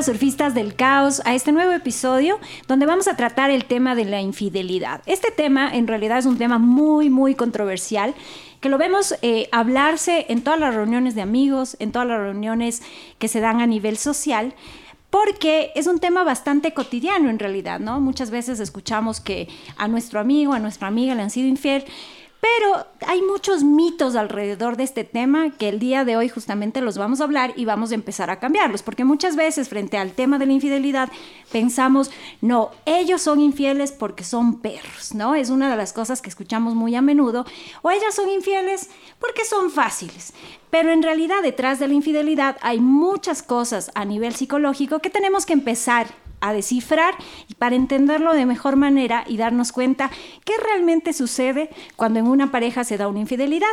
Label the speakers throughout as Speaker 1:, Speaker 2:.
Speaker 1: Bienvenidos surfistas del caos a este nuevo episodio donde vamos a tratar el tema de la infidelidad. Este tema en realidad es un tema muy muy controversial que lo vemos eh, hablarse en todas las reuniones de amigos, en todas las reuniones que se dan a nivel social porque es un tema bastante cotidiano en realidad, ¿no? Muchas veces escuchamos que a nuestro amigo, a nuestra amiga le han sido infiel pero hay muchos mitos alrededor de este tema que el día de hoy justamente los vamos a hablar y vamos a empezar a cambiarlos, porque muchas veces frente al tema de la infidelidad pensamos, no, ellos son infieles porque son perros, ¿no? Es una de las cosas que escuchamos muy a menudo, o ellas son infieles porque son fáciles. Pero en realidad detrás de la infidelidad hay muchas cosas a nivel psicológico que tenemos que empezar a descifrar y para entenderlo de mejor manera y darnos cuenta qué realmente sucede cuando en una pareja se da una infidelidad.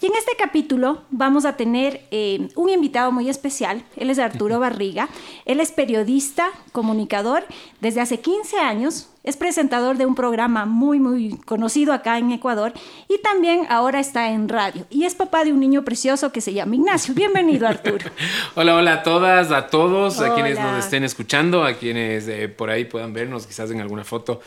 Speaker 1: Y en este capítulo vamos a tener eh, un invitado muy especial, él es Arturo Barriga, él es periodista, comunicador, desde hace 15 años es presentador de un programa muy, muy conocido acá en Ecuador y también ahora está en radio. Y es papá de un niño precioso que se llama Ignacio. Bienvenido, Arturo.
Speaker 2: hola, hola a todas, a todos, a quienes nos estén escuchando, a quienes eh, por ahí puedan vernos quizás en alguna foto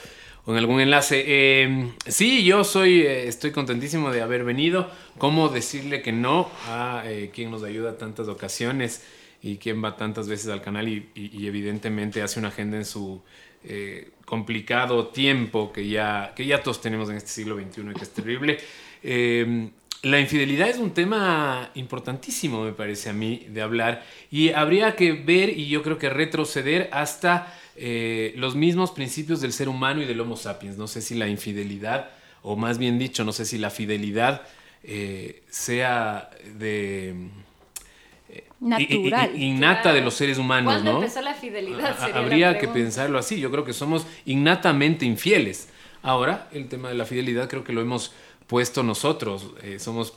Speaker 2: o en algún enlace. Eh, sí, yo soy, eh, estoy contentísimo de haber venido. ¿Cómo decirle que no a quien nos ayuda tantas ocasiones y quien va tantas veces al canal y evidentemente hace una agenda en su eh, complicado tiempo que ya, que ya todos tenemos en este siglo XXI y que es terrible. Eh, la infidelidad es un tema importantísimo, me parece a mí, de hablar y habría que ver y yo creo que retroceder hasta eh, los mismos principios del ser humano y del Homo sapiens. No sé si la infidelidad, o más bien dicho, no sé si la fidelidad sea de
Speaker 1: natural.
Speaker 2: innata de los seres humanos,
Speaker 3: ¿Cuándo
Speaker 2: ¿no?
Speaker 3: empezó la fidelidad?
Speaker 2: Habría que pensarlo así. Yo creo que somos innatamente infieles. Ahora, el tema de la fidelidad creo que lo hemos puesto nosotros. Eh, somos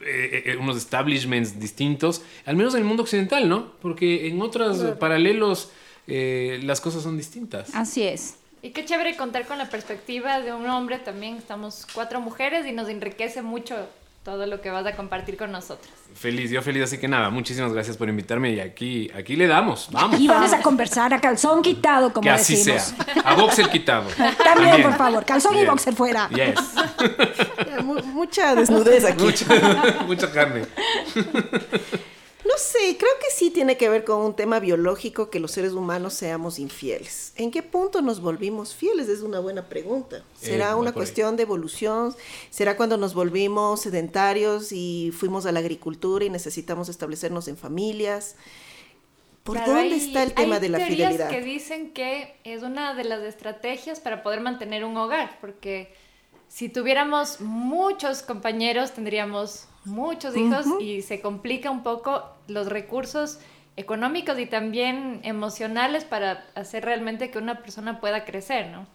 Speaker 2: eh, eh, unos establishments distintos, al menos en el mundo occidental, ¿no? Porque en otros paralelos las cosas son distintas.
Speaker 1: Así es.
Speaker 3: Y qué chévere contar con la perspectiva de un hombre también. Estamos cuatro mujeres y nos enriquece mucho todo lo que vas a compartir con nosotros.
Speaker 2: Feliz, yo feliz, así que nada, muchísimas gracias por invitarme y aquí, aquí le damos, vamos.
Speaker 1: Y vamos a conversar a calzón quitado, como
Speaker 2: que así sea, a boxer quitado.
Speaker 1: También, por favor, calzón y boxer fuera.
Speaker 2: Yes.
Speaker 4: mucha desnudez aquí.
Speaker 2: Mucha, mucha carne.
Speaker 4: No sé, creo que sí tiene que ver con un tema biológico que los seres humanos seamos infieles. ¿En qué punto nos volvimos fieles? Es una buena pregunta. ¿Será eh, una cuestión de evolución? ¿Será cuando nos volvimos sedentarios y fuimos a la agricultura y necesitamos establecernos en familias? ¿Por dónde está el tema de la fidelidad?
Speaker 3: que dicen que es una de las estrategias para poder mantener un hogar, porque si tuviéramos muchos compañeros tendríamos muchos hijos y se complica un poco los recursos económicos y también emocionales para hacer realmente que una persona pueda crecer, ¿no?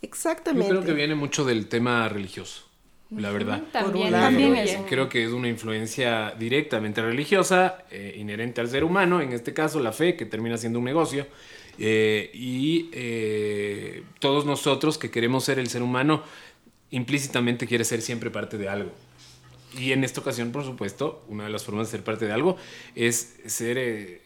Speaker 4: Exactamente.
Speaker 2: Yo creo que viene mucho del tema religioso, la verdad.
Speaker 3: También,
Speaker 1: también es.
Speaker 2: Creo que es una influencia directamente religiosa, eh, inherente al ser humano, en este caso la fe, que termina siendo un negocio. Eh, y eh, todos nosotros que queremos ser el ser humano, implícitamente quiere ser siempre parte de algo. Y en esta ocasión, por supuesto, una de las formas de ser parte de algo es ser eh,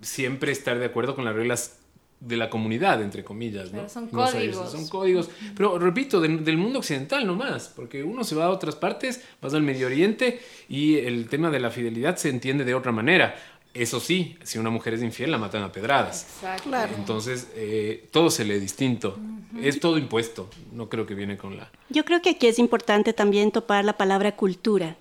Speaker 2: siempre estar de acuerdo con las reglas de la comunidad, entre comillas, ¿no?
Speaker 3: son códigos.
Speaker 2: son códigos. Pero repito, del mundo occidental nomás, porque uno se va a otras partes, vas al Medio Oriente y el tema de la fidelidad se entiende de otra manera. Eso sí, si una mujer es infiel, la matan a pedradas.
Speaker 3: Exacto.
Speaker 2: Entonces, eh, todo se lee distinto. Es todo impuesto. No creo que viene con la...
Speaker 5: Yo creo que aquí es importante también topar la palabra cultura,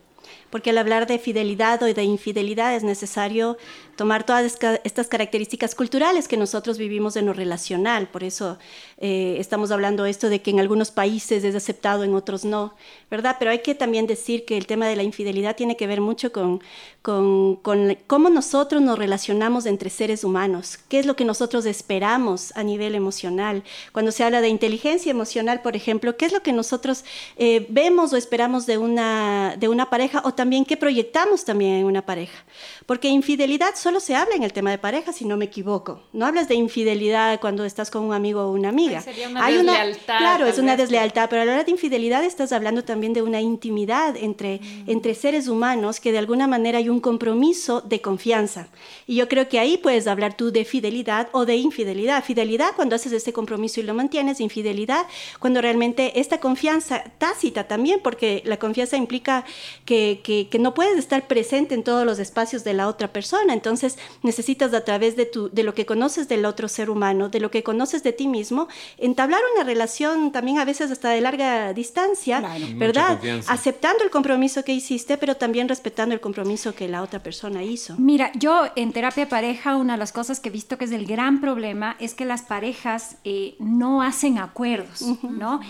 Speaker 5: porque al hablar de fidelidad o de infidelidad es necesario tomar todas estas características culturales que nosotros vivimos en lo relacional. Por eso eh, estamos hablando esto de que en algunos países es aceptado, en otros no, ¿verdad? Pero hay que también decir que el tema de la infidelidad tiene que ver mucho con, con, con cómo nosotros nos relacionamos entre seres humanos, qué es lo que nosotros esperamos a nivel emocional. Cuando se habla de inteligencia emocional, por ejemplo, qué es lo que nosotros eh, vemos o esperamos de una, de una pareja o también qué proyectamos también en una pareja. Porque infidelidad solo se habla en el tema de pareja, si no me equivoco. No hablas de infidelidad cuando estás con un amigo o una amiga.
Speaker 3: sería una Hay deslealtad.
Speaker 5: claro, es una deslealtad, pero a la hora de infidelidad estás hablando también de una intimidad entre, mm. entre seres humanos que de alguna manera hay un compromiso de confianza. Y yo creo que ahí puedes hablar tú de fidelidad o de infidelidad. Fidelidad cuando haces ese compromiso y lo mantienes, infidelidad cuando realmente esta confianza tácita también, porque la confianza implica que, que, que no puedes estar presente en todos los espacios de la otra persona. Entonces necesitas a través de, tu, de lo que conoces del otro ser humano, de lo que conoces de ti mismo, entablar una relación también a veces hasta de larga distancia, ¿verdad? Aceptando el compromiso que hiciste, pero también respetando el compromiso que la otra persona hizo.
Speaker 1: Mira, yo en terapia pareja, una de las cosas que he visto que es el gran problema es que las parejas eh, no hacen acuerdos, ¿no?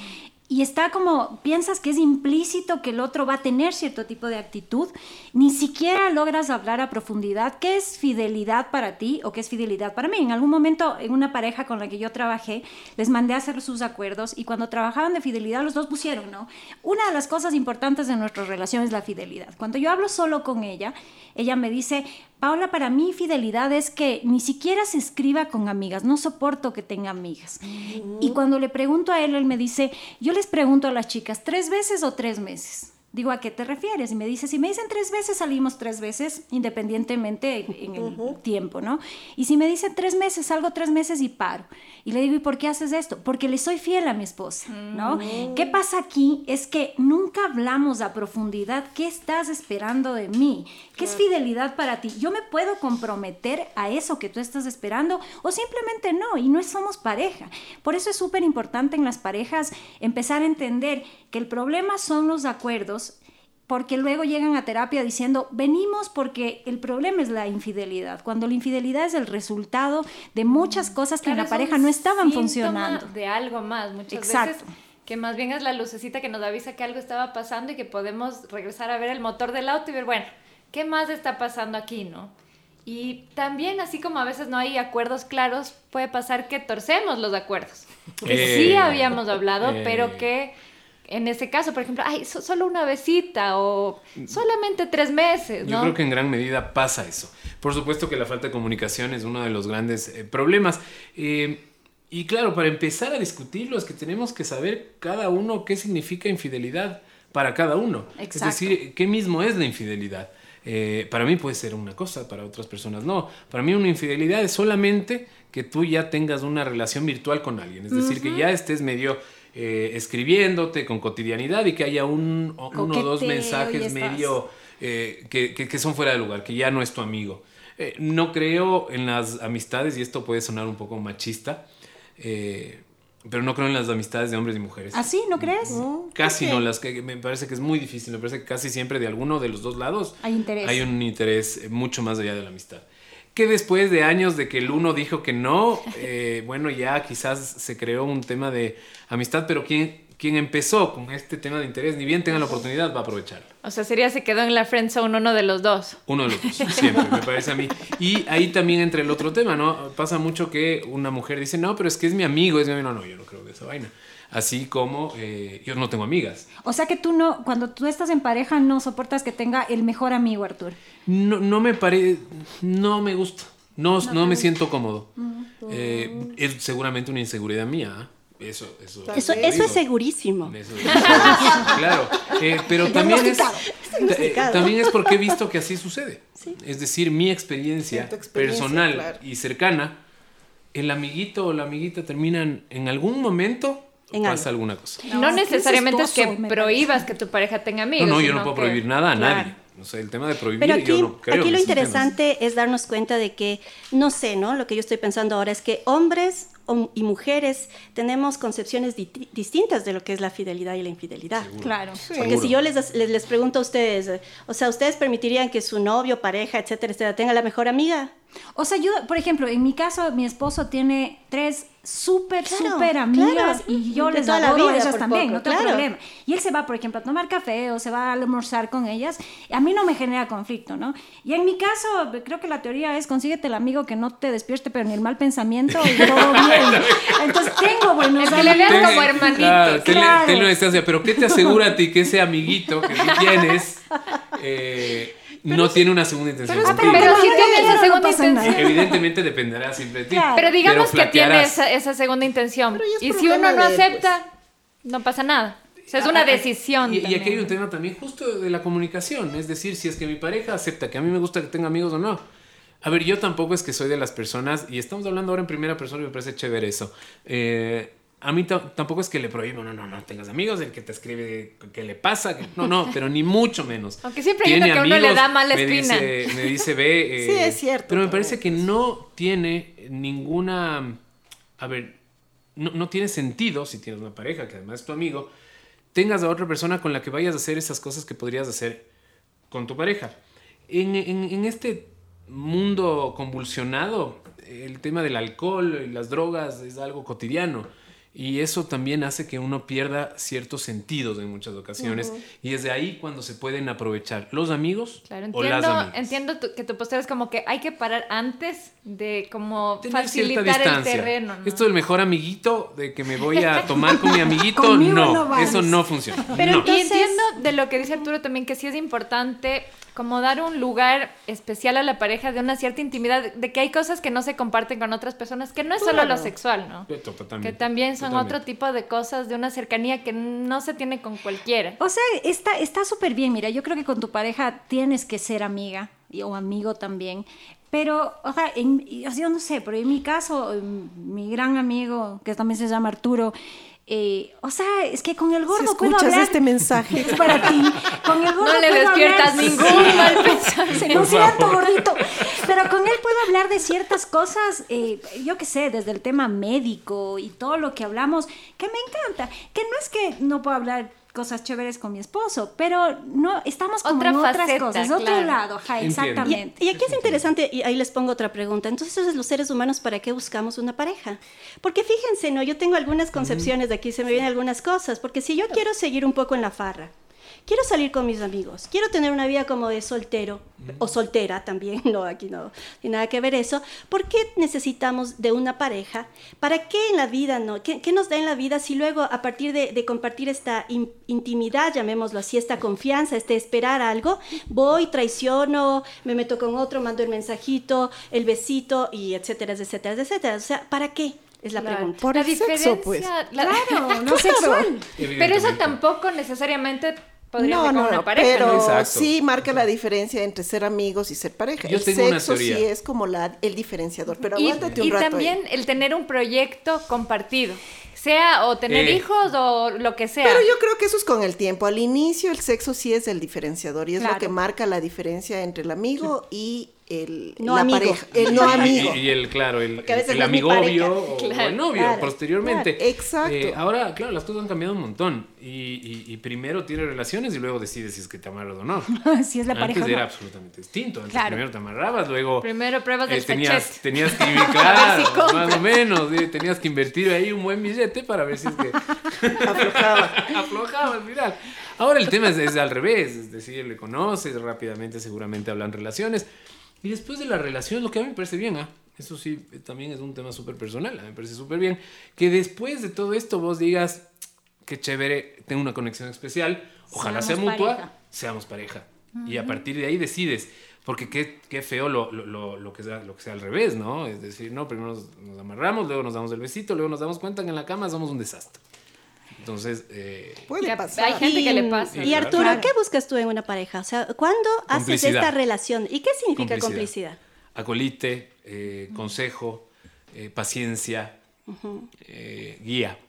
Speaker 1: Y está como, piensas que es implícito que el otro va a tener cierto tipo de actitud, ni siquiera logras hablar a profundidad qué es fidelidad para ti o qué es fidelidad para mí. En algún momento, en una pareja con la que yo trabajé, les mandé a hacer sus acuerdos y cuando trabajaban de fidelidad, los dos pusieron, ¿no? Una de las cosas importantes de nuestra relación es la fidelidad. Cuando yo hablo solo con ella, ella me dice, Paula, para mí fidelidad es que ni siquiera se escriba con amigas, no soporto que tenga amigas. Y cuando le pregunto a él, él me dice, yo les pregunto a las chicas, ¿tres veces o tres meses? Digo, ¿a qué te refieres? Y me dice, si me dicen tres veces, salimos tres veces, independientemente en el tiempo, ¿no? Y si me dicen tres meses, salgo tres meses y paro. Y le digo, ¿y por qué haces esto? Porque le soy fiel a mi esposa, ¿no? Mm. ¿Qué pasa aquí? Es que nunca hablamos a profundidad qué estás esperando de mí, qué es fidelidad para ti. Yo me puedo comprometer a eso que tú estás esperando o simplemente no, y no somos pareja. Por eso es súper importante en las parejas empezar a entender que el problema son los acuerdos porque luego llegan a terapia diciendo, venimos porque el problema es la infidelidad, cuando la infidelidad es el resultado de muchas cosas que en la pareja no estaban funcionando.
Speaker 3: De algo más, muchas Exacto. veces. Que más bien es la lucecita que nos avisa que algo estaba pasando y que podemos regresar a ver el motor del auto y ver, bueno, ¿qué más está pasando aquí, no? Y también, así como a veces no hay acuerdos claros, puede pasar que torcemos los acuerdos. Que sí eh, habíamos hablado, pero eh. que en ese caso, por ejemplo, ay, solo una besita o solamente tres meses. ¿no?
Speaker 2: Yo creo que en gran medida pasa eso. Por supuesto que la falta de comunicación es uno de los grandes eh, problemas. Eh, y claro, para empezar a discutirlo es que tenemos que saber cada uno qué significa infidelidad para cada uno. Es decir, qué mismo es la infidelidad. Eh, para mí puede ser una cosa, para otras personas no. Para mí una infidelidad es solamente que tú ya tengas una relación virtual con alguien. Es decir, que ya estés medio eh, escribiéndote con cotidianidad y que haya un, uno o dos mensajes medio eh, que, que, son fuera de lugar, que ya no es tu amigo. Eh, no creo en las amistades, y esto puede sonar un poco machista, pero no creo en las amistades de hombres y mujeres.
Speaker 1: ¿Ah, sí? ¿No crees?
Speaker 2: Casi no, las que me parece que es muy difícil, me parece que casi siempre de alguno de los dos lados
Speaker 1: hay, interés.
Speaker 2: hay un interés mucho más allá de la amistad que después de años de que el uno dijo que no, eh, bueno, ya quizás se creó un tema de amistad, pero quien, quien empezó con este tema de interés, ni bien tenga la oportunidad, va a aprovechar.
Speaker 3: O sea, sería se quedó en la friendzone uno de los dos.
Speaker 2: Uno de los dos, siempre, me parece a mí. Y ahí también entre el otro tema, ¿no? Pasa mucho que una mujer dice, no, pero es que es mi amigo, es mi amigo. No, no, yo no creo que esa vaina así como eh, yo no tengo amigas.
Speaker 1: O sea que tú no, cuando tú estás en pareja, no soportas que tenga el mejor amigo, Artur.
Speaker 2: No, no me parece, no me gusta, no, no, me siento cómodo. Mm. Eh, es seguramente una inseguridad mía. ¿ah? Eso, eso,
Speaker 5: eso, eso es segurísimo.
Speaker 2: claro, eh, pero también es, también es porque he visto que así sucede. Es decir, mi experiencia, personal y cercana, el amiguito o la amiguita terminan en algún momento pasa alguna cosa.
Speaker 3: No, necesariamente es, que prohíbas que tu pareja tenga amigos.
Speaker 2: No, no, yo no puedo prohibir nada a nadie. No sé, el tema de prohibir, Pero aquí, yo no creo
Speaker 5: aquí lo interesante es darnos cuenta de que, no sé, ¿no? Lo que yo estoy pensando ahora es que hombres y mujeres tenemos concepciones distintas de lo que es la fidelidad y la infidelidad.
Speaker 1: Claro.
Speaker 5: Porque si yo les, les, pregunto a ustedes, o sea, ¿ustedes permitirían que su novio, pareja, etcétera, etcétera, tenga la mejor amiga?
Speaker 1: O sea, yo, por ejemplo, en mi caso, mi esposo tiene tres súper, súper amigas y yo les adoro a ellas también, no tengo problema. Y él se va, por ejemplo, a tomar café o se va a almorzar con ellas. Y a mí no me genera conflicto, ¿no? Y en mi caso, creo que la teoría es consíguete el amigo que no te despierte, pero ni el mal pensamiento y todo bien. Entonces tengo buenos
Speaker 3: amigos. le veas como hermanito. Claro,
Speaker 2: claro. pero ¿qué te asegura a ti que ese amiguito que tú tienes... Eh, no tiene una segunda intención.
Speaker 3: Pero, pero si tiene esa segunda intención.
Speaker 2: Evidentemente dependerá siempre de ti.
Speaker 3: Pero digamos que tiene esa, segunda intención. Y si uno no acepta, pues. no pasa nada. O sea, es una decisión.
Speaker 2: Y, aquí hay un tema también justo de la comunicación. Es decir, si es que mi pareja acepta que a mí me gusta que tenga amigos o no. A ver, yo tampoco es que soy de las personas, y estamos hablando ahora en primera persona y me parece chévere eso. Eh, a mí tampoco es que le prohíbo, no, no, no, tengas amigos, el que te escribe qué le pasa, no, no, pero ni mucho menos.
Speaker 3: Aunque siempre hay que uno le da mala espina.
Speaker 2: Me dice, me dice ve.
Speaker 4: sí, es cierto.
Speaker 2: Pero me parece que no tiene ninguna, a ver, no, no, tiene sentido si tienes una pareja que además es tu amigo, tengas a otra persona con la que vayas a hacer esas cosas que podrías hacer con tu pareja. En, en, en este mundo convulsionado, el tema del alcohol y las drogas es algo cotidiano y eso también hace que uno pierda ciertos sentidos en muchas ocasiones. Y es de ahí cuando se pueden aprovechar los amigos
Speaker 3: claro,
Speaker 2: entiendo, o las amigas.
Speaker 3: Entiendo que tu postura es como que hay que parar antes de como facilitar el terreno.
Speaker 2: Esto del mejor amiguito, de que me voy a tomar con mi amiguito, no, eso no funciona.
Speaker 3: Pero y entiendo de lo que dice Arturo también que sí es importante como dar un lugar especial a la pareja de una cierta intimidad, de que hay cosas que no se comparten con otras personas, que no es solo lo sexual, ¿no? que también son otro tipo de cosas de una cercanía que no se tiene con cualquiera.
Speaker 1: O sea, está súper bien, mira, yo creo que con tu pareja tienes que ser amiga o amigo también, pero, o sea, en, yo no sé, pero en mi caso, mi gran amigo, que también se llama Arturo, eh, o sea, es que con el gordo
Speaker 4: si
Speaker 1: puedo hablar.
Speaker 4: este mensaje
Speaker 1: es para ti. Con el gordo
Speaker 3: no le despiertas ningún mal pensamiento.
Speaker 1: Lo siento, gordito. Pero con él puedo hablar de ciertas cosas, eh, yo qué sé, desde el tema médico y todo lo que hablamos, que me encanta. Que no es que no puedo hablar cosas chéveres con mi esposo, pero no estamos como en otras cosas, otro lado, exactamente.
Speaker 5: Y, aquí es interesante, y ahí les pongo otra pregunta. Entonces, los seres humanos, ¿para qué buscamos una pareja? Porque fíjense, ¿no? Yo tengo algunas concepciones de aquí, se me vienen algunas cosas, porque si yo quiero seguir un poco en la farra, quiero salir con mis amigos, quiero tener una vida como de soltero o soltera también, no, aquí no tiene nada que ver eso. ¿Por qué necesitamos de una pareja? ¿Para qué en la vida, no? ¿Qué, nos da en la vida si luego a partir de, compartir esta intimidad, llamémoslo así, esta confianza, este esperar algo, voy, traiciono, me meto con otro, mando el mensajito, el besito y etcétera, etcétera, etcétera? O sea, ¿para qué? Es la pregunta.
Speaker 4: Por
Speaker 3: la
Speaker 4: el diferencia, sexo, pues.
Speaker 1: Claro, no sexual.
Speaker 3: Pero eso tampoco necesariamente no, no, no,
Speaker 4: pero sí marca la diferencia entre ser amigos y ser pareja. el sexo sí es como la, el diferenciador, pero aguántate un
Speaker 3: y también el tener un proyecto compartido. Sea o tener hijos o lo que sea.
Speaker 4: Pero yo creo que eso es con el tiempo. Al inicio el sexo sí es el diferenciador y es lo que marca la diferencia entre el amigo y el,
Speaker 5: no
Speaker 4: la
Speaker 5: amigo.
Speaker 4: pareja, el no amigo.
Speaker 2: Y, el, claro, el, el amigo obvio o, el novio posteriormente.
Speaker 4: exacto.
Speaker 2: Eh, ahora, claro, las cosas han cambiado un montón. Y, y, primero tienes relaciones y luego decides si es que te amarras o no.
Speaker 1: si es la pareja.
Speaker 2: Antes era absolutamente distinto. Antes primero te amarrabas, luego.
Speaker 3: Primero pruebas del
Speaker 2: eh, tenías, tenías que claro, más o menos. tenías que invertir ahí un buen billete para ver si es que.
Speaker 4: Aflojaba.
Speaker 2: Aflojaba al final. Ahora el tema es, es al revés. Es decir, le conoces rápidamente, seguramente hablan relaciones. Y después de la relación, lo que a mí me parece bien, ¿ah? eso sí, también es un tema súper personal, me parece súper bien, que después de todo esto vos digas, qué chévere, tengo una conexión especial, ojalá sea mutua, seamos pareja. Y a partir de ahí decides, porque qué, qué feo lo, lo, lo, que sea, lo que sea al revés, ¿no? Es decir, no, primero nos, nos, amarramos, luego nos damos el besito, luego nos damos cuenta que en la cama somos un desastre. Entonces, eh,
Speaker 3: puede pasar. Hay gente que le pasa.
Speaker 5: Y, Arturo, ¿qué buscas tú en una pareja? O sea, ¿cuándo haces esta relación? ¿Y qué significa complicidad?
Speaker 2: Acolite, eh, consejo, eh, paciencia, guía.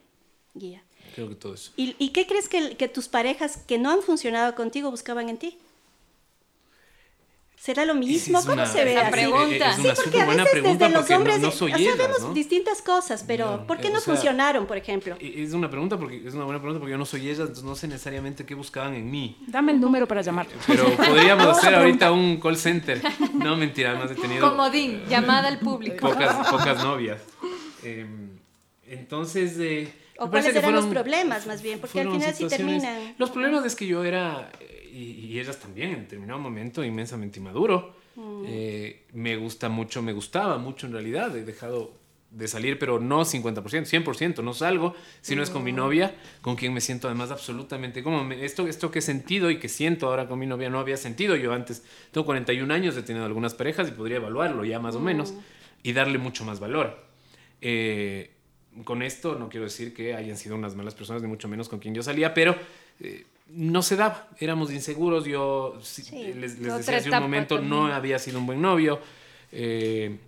Speaker 5: Guía.
Speaker 2: Creo que todo eso.
Speaker 5: ¿Y, qué crees que, que, tus parejas que no han funcionado contigo buscaban en ti? ¿Será lo mismo? ¿Cómo se ve?
Speaker 3: Esa pregunta.
Speaker 2: Es una
Speaker 5: sí, porque a
Speaker 2: buena
Speaker 5: veces
Speaker 2: pregunta
Speaker 5: desde los
Speaker 2: porque
Speaker 5: hombres
Speaker 2: no, no soy
Speaker 5: sabemos
Speaker 2: ¿no?
Speaker 5: distintas cosas, pero
Speaker 2: No,
Speaker 5: ¿por qué
Speaker 2: eh,
Speaker 5: no
Speaker 2: o sea,
Speaker 5: funcionaron, por ejemplo?
Speaker 2: Es una pregunta porque es una buena pregunta porque yo no soy ellas, entonces no sé necesariamente qué buscaban en mí.
Speaker 1: Dame el número para llamar.
Speaker 2: Pero podríamos hacer ahorita un call center. No, mentira, además he tenido
Speaker 3: Comodín, llamada al público.
Speaker 2: pocas, pocas novias. Eh, entonces, eh,
Speaker 5: ¿O cuáles eran los
Speaker 2: fueron-
Speaker 5: problemas, más bien? Porque al final sí terminan.
Speaker 2: Los problemas es que yo era, eh, y, y ellas también, en determinado momento, inmensamente inmaduro.
Speaker 5: Mm.
Speaker 2: Eh, me gusta mucho, me gustaba mucho en realidad. He dejado de salir, pero no 50%, 100%. No salgo si no es con mi novia, con quien me siento además absolutamente como esto, esto que he sentido y que siento ahora con mi novia no había sentido yo antes. Tengo 41 años, he tenido algunas parejas y podría evaluarlo ya más o menos y darle mucho más valor. Eh, con esto no quiero decir que hayan sido unas malas personas, ni mucho menos con quien yo salía, pero eh, no se daba. Éramos inseguros. Yo sí, les, decía hace un momento, no había sido un buen novio. eh,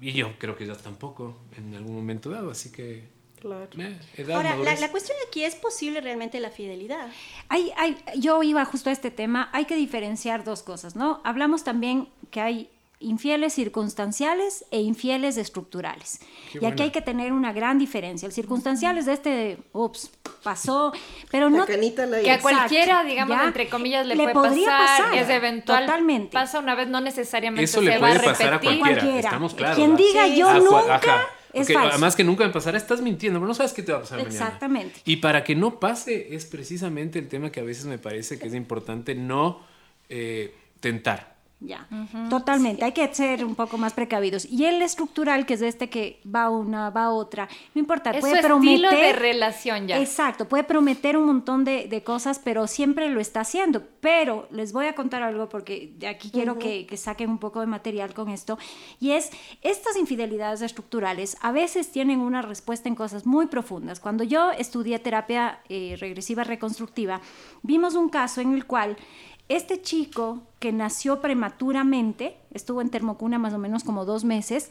Speaker 2: y yo creo que ellas tampoco en algún momento dado, así que
Speaker 4: Claro.
Speaker 2: eh, edad,
Speaker 5: Ahora, la, la cuestión aquí es posible realmente la fidelidad.
Speaker 1: Hay, hay, yo iba justo a este tema, hay que diferenciar dos cosas, ¿no? Hablamos también que hay infieles circunstanciales e infieles estructurales.
Speaker 2: Qué
Speaker 1: y aquí
Speaker 2: buena.
Speaker 1: hay que tener una gran diferencia. El circunstancial es de este, ups, pasó, pero no...
Speaker 4: La canita la
Speaker 3: Que a cualquiera, digamos,
Speaker 1: ¿ya?
Speaker 3: entre comillas, le,
Speaker 1: Le
Speaker 3: puede
Speaker 1: podría
Speaker 3: pasar,
Speaker 1: pasar,
Speaker 3: es eventual.
Speaker 1: totalmente.
Speaker 3: Pasa una vez, no necesariamente
Speaker 2: Eso
Speaker 3: se
Speaker 2: le
Speaker 3: va a
Speaker 2: pasar a
Speaker 3: repetir.
Speaker 2: cualquiera. Estamos claros,
Speaker 1: Quien
Speaker 2: ¿verdad?
Speaker 1: diga
Speaker 5: Sí,
Speaker 1: yo nunca
Speaker 2: ajá.
Speaker 1: es
Speaker 2: Ok,
Speaker 1: falso.
Speaker 2: Además que nunca me pasará, estás mintiendo, pero no sabes qué te va a pasar mañana.
Speaker 1: Exactamente.
Speaker 2: Y para que no pase es precisamente el tema que a veces me parece que es importante no eh, tentar.
Speaker 1: Ya, totalmente. Hay que ser un poco más precavidos. Y el estructural, que es este que va una, va otra, no importa,
Speaker 3: Es
Speaker 1: puede
Speaker 3: su
Speaker 1: prometer.
Speaker 3: estilo de relación ya.
Speaker 1: Exacto, puede prometer un montón de, de cosas, pero siempre lo está haciendo. Pero les voy a contar algo porque de aquí quiero que, que saquen un poco de material con esto. Y es, estas infidelidades estructurales a veces tienen una respuesta en cosas muy profundas. Cuando yo estudié terapia eh, regresiva reconstructiva, vimos un caso en el cual este chico que nació prematuramente, estuvo en termocuna más o menos como dos meses,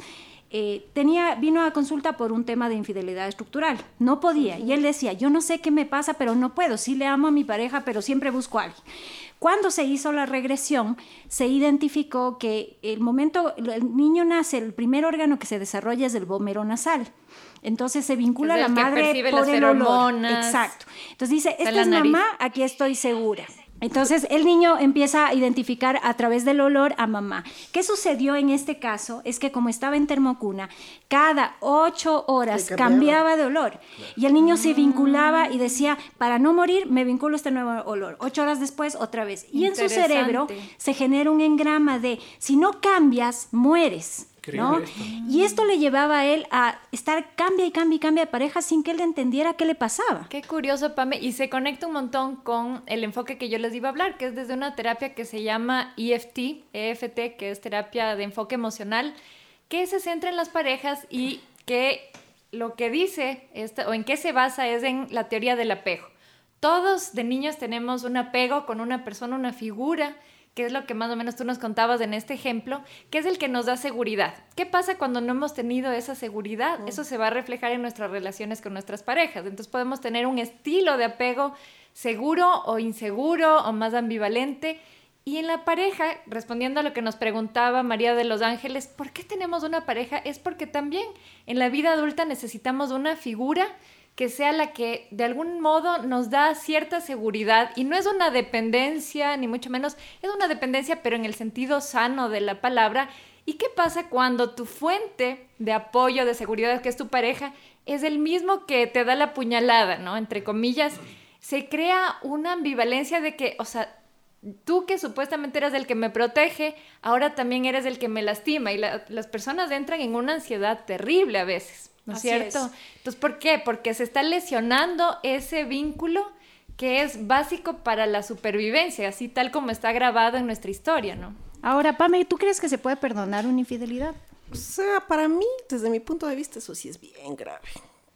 Speaker 1: eh, tenía, vino a consulta por un tema de infidelidad estructural. No podía. Y él decía, yo no sé qué me pasa, pero no puedo. Sí le amo a mi pareja, pero siempre busco a alguien. Cuando se hizo la regresión, se identificó que el momento, el niño nace, el primer órgano que se desarrolla es el vómero nasal. Entonces se vincula a la madre por
Speaker 3: las
Speaker 1: el olor. Exacto. Entonces dice, esta es
Speaker 3: nariz.
Speaker 1: mamá, aquí estoy segura. Entonces el niño empieza a identificar a través del olor a mamá. ¿Qué sucedió en este caso? Es que como estaba en termocuna, cada ocho horas
Speaker 4: cambiaba.
Speaker 1: cambiaba de olor. Y el niño se vinculaba y decía, para no morir, me vinculo a este nuevo olor. Ocho horas después, otra vez. Y en su cerebro se genera un engrama de, si no cambias, mueres. ¿No?
Speaker 2: Increíble esto.
Speaker 1: Y esto le llevaba a él a estar cambia y cambia y cambia de pareja sin que él entendiera qué le pasaba.
Speaker 3: Qué curioso, Pame, y se conecta un montón con el enfoque que yo les iba a hablar, que es desde una terapia que se llama EFT, EFT, que es terapia de enfoque emocional, que se centra en las parejas y que lo que dice, esta- o en qué se basa, es en la teoría del apego. Todos de niños tenemos un apego con una persona, una figura, que es lo que más o menos tú nos contabas en este ejemplo, que es el que nos da seguridad. ¿Qué pasa cuando no hemos tenido esa seguridad? Eso se va a reflejar en nuestras relaciones con nuestras parejas. Entonces podemos tener un estilo de apego seguro o inseguro o más ambivalente. Y en la pareja, respondiendo a lo que nos preguntaba María de los Ángeles, ¿por qué tenemos una pareja? Es porque también en la vida adulta necesitamos una figura que sea la que de algún modo nos da cierta seguridad y no es una dependencia, ni mucho menos, es una dependencia, pero en el sentido sano de la palabra. ¿Y qué pasa cuando tu fuente de apoyo, de seguridad, que es tu pareja, es el mismo que te da la puñalada, ¿no? Entre comillas, se crea una ambivalencia de que, o sea, tú que supuestamente eras el que me protege, ahora también eres el que me lastima y la- las personas entran en una ansiedad terrible a veces, ¿no es
Speaker 1: Así
Speaker 3: cierto?
Speaker 1: es.
Speaker 3: Entonces, ¿por qué? Porque se está lesionando ese vínculo que es básico para la supervivencia, así tal como está grabado en nuestra historia, ¿no?
Speaker 1: Ahora, Pame, ¿tú crees que se puede perdonar una infidelidad?
Speaker 4: O sea, para mí, desde mi punto de vista, eso sí es bien grave.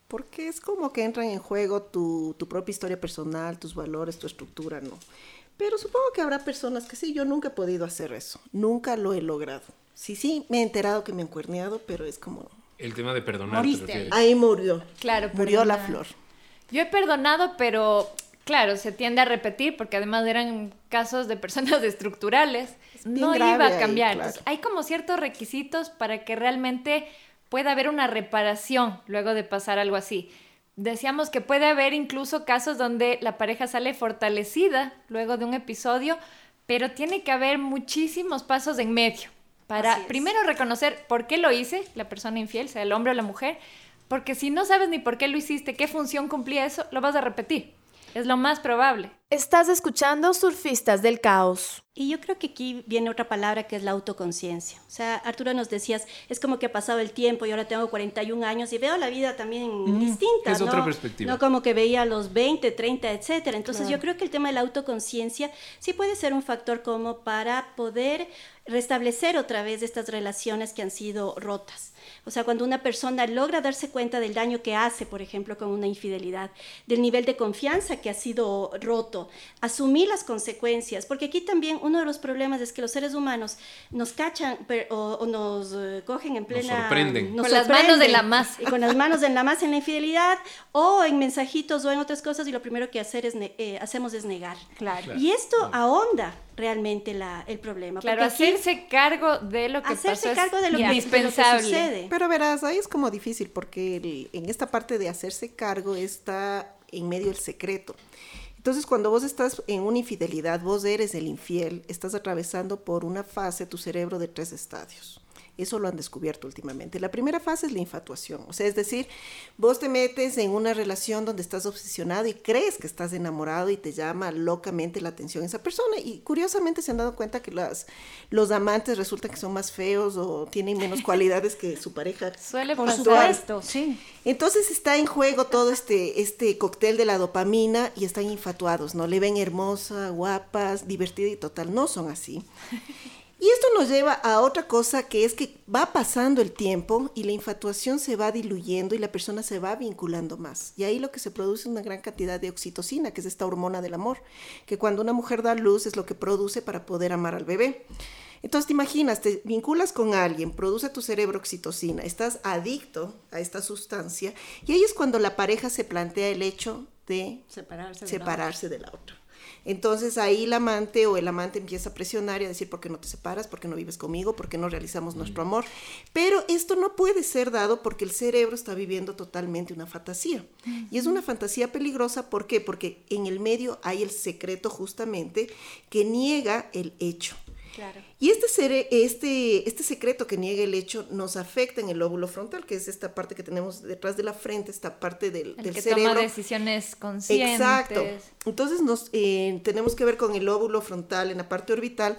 Speaker 4: Porque es como que entran en juego tu, tu propia historia personal, tus valores, tu estructura, ¿no? Pero supongo que habrá personas que sí, yo nunca he podido hacer eso. Nunca lo he logrado. Sí, sí, me he enterado que me han cuerneado, pero es como...
Speaker 2: El tema de perdonar.
Speaker 1: Moriste.
Speaker 4: Ahí murió.
Speaker 3: Claro,
Speaker 4: Murió la flor.
Speaker 3: Yo he perdonado, pero claro, se tiende a repetir porque además eran casos de personas estructurales. No iba a cambiar. hay como ciertos requisitos para que realmente pueda haber una reparación luego de pasar algo así. Decíamos que puede haber incluso casos donde la pareja sale fortalecida luego de un episodio, pero tiene que haber muchísimos pasos en medio para primero reconocer por qué lo hice, la persona infiel, sea el hombre o la mujer, porque si no sabes ni por qué lo hiciste, qué función cumplía eso, lo vas a repetir. Es lo más probable.
Speaker 6: Estás escuchando Surfistas del Caos.
Speaker 5: Y yo creo que aquí viene otra palabra que es la autoconciencia. O sea, Arturo nos decías, es como que ha pasado el tiempo y ahora tengo 41 años y veo la vida también distinta.
Speaker 2: Es otra perspectiva.
Speaker 5: No como que veía los 20, 30, etcétera. Entonces yo creo que el tema de la autoconciencia sí puede ser un factor como para poder restablecer otra vez estas relaciones que han sido rotas. O sea, cuando una persona logra darse cuenta del daño que hace, por ejemplo, con una infidelidad, del nivel de confianza que ha sido roto, asumir las consecuencias, porque aquí también uno de los problemas es que los seres humanos nos cachan o, nos eh, cogen en plena...
Speaker 2: Nos sorprenden.
Speaker 3: con las manos en la masa.
Speaker 5: Y con las manos en la masa en la infidelidad o en mensajitos o en otras cosas y lo primero que hacer es eh, hacemos es negar.
Speaker 3: Claro.
Speaker 5: Y esto ahonda realmente la, el problema.
Speaker 3: Claro, hacerse cargo de lo que
Speaker 5: hacerse cargo de lo, que,
Speaker 3: sucede.
Speaker 4: Pero verás, ahí es como difícil porque en esta parte de hacerse cargo está en medio el secreto. Entonces, cuando vos estás en una infidelidad, vos eres el infiel, estás atravesando por una fase tu cerebro de tres estadios. Eso lo han descubierto últimamente. La primera fase es la infatuación, o sea, es decir, vos te metes en una relación donde estás obsesionado y crees que estás enamorado y te llama locamente la atención esa persona y curiosamente se han dado cuenta que las, los amantes resultan que son más feos o tienen menos cualidades que su pareja.
Speaker 3: Suele pasar esto,
Speaker 4: sí. Entonces está en juego todo este, este cóctel de la dopamina y están infatuados, ¿no? Le ven hermosa, guapas, divertida y total. No son así. Y esto nos lleva a otra cosa que es que va pasando el tiempo y la infatuación se va diluyendo y la persona se va vinculando más. Y ahí lo que se produce es una gran cantidad de oxitocina, que es esta hormona del amor, que cuando una mujer da luz es lo que produce para poder amar al bebé. Entonces te imaginas, te vinculas con alguien, produce tu cerebro oxitocina, estás adicto a esta sustancia y ahí es cuando la pareja se plantea el hecho de separarse de, separarse de la otra. Entonces ahí el amante o el amante empieza a presionar y a decir, ¿por qué no te separas? ¿Por qué no vives conmigo? ¿Por qué no realizamos nuestro amor? Pero esto no puede ser dado porque el cerebro está viviendo totalmente una fantasía. Y es una fantasía peligrosa, ¿por qué? Porque en el medio hay el secreto justamente que niega el hecho. Y este, este, este secreto que niega el hecho nos afecta en el lóbulo frontal, que es esta parte que tenemos detrás de la frente, esta parte del, el que cerebro.
Speaker 3: Toma decisiones conscientes.
Speaker 4: Exacto. Entonces nos, eh, tenemos que ver con el lóbulo frontal en la parte orbital